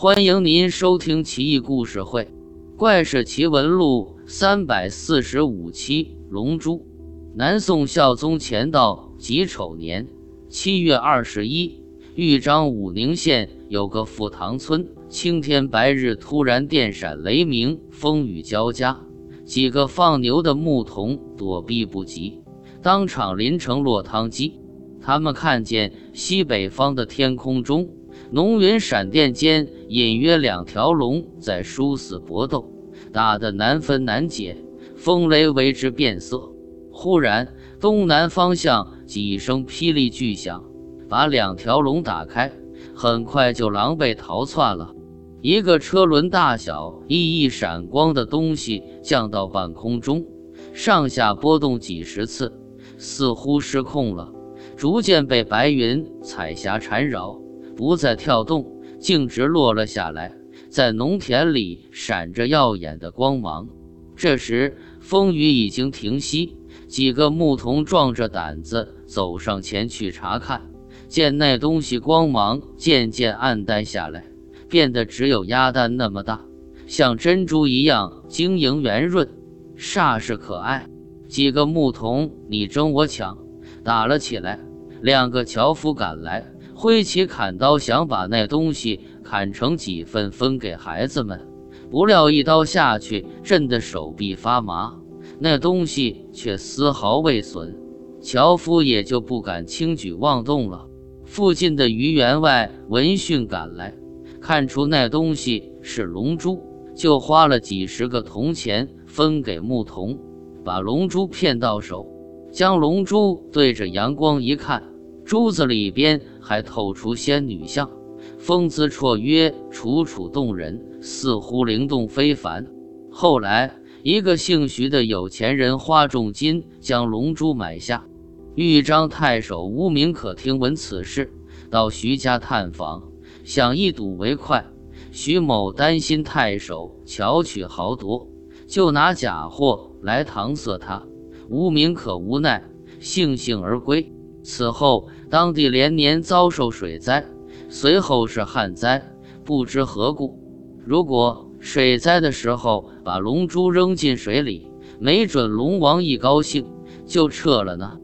欢迎您收听《奇异故事会·怪事奇闻录》三百四十五期。龙珠。南宋孝宗乾道己丑年七月二十一，豫章武宁县有个富塘村，青天白日突然电闪雷鸣，风雨交加，几个放牛的牧童躲避不及，当场淋成落汤鸡。他们看见西北方的天空中。浓云闪电间，隐约两条龙在殊死搏斗，打得难分难解，风雷为之变色。忽然，东南方向几声霹雳巨响，把两条龙打开，很快就狼狈逃窜了。一个车轮大小、熠熠闪光的东西降到半空中，上下波动几十次，似乎失控了，逐渐被白云彩霞缠绕。不再跳动，径直落了下来，在农田里闪着耀眼的光芒。这时风雨已经停息，几个牧童壮着胆子走上前去查看，见那东西光芒渐渐暗淡下来，变得只有鸭蛋那么大，像珍珠一样晶莹圆润，煞是可爱。几个牧童你争我抢，打了起来。两个樵夫赶来。挥起砍刀，想把那东西砍成几份分给孩子们，不料一刀下去，震得手臂发麻。那东西却丝毫未损，樵夫也就不敢轻举妄动了。附近的于员外闻讯赶来，看出那东西是龙珠，就花了几十个铜钱分给牧童，把龙珠骗到手，将龙珠对着阳光一看。珠子里边还透出仙女相，风姿绰约，楚楚动人，似乎灵动非凡。后来，一个姓徐的有钱人花重金将龙珠买下。豫章太守吴明可听闻此事，到徐家探访，想一睹为快。徐某担心太守巧取豪夺，就拿假货来搪塞他。吴明可无奈，悻悻而归。此后，当地连年遭受水灾，随后是旱灾，不知何故。如果水灾的时候把龙珠扔进水里，没准龙王一高兴就撤了呢。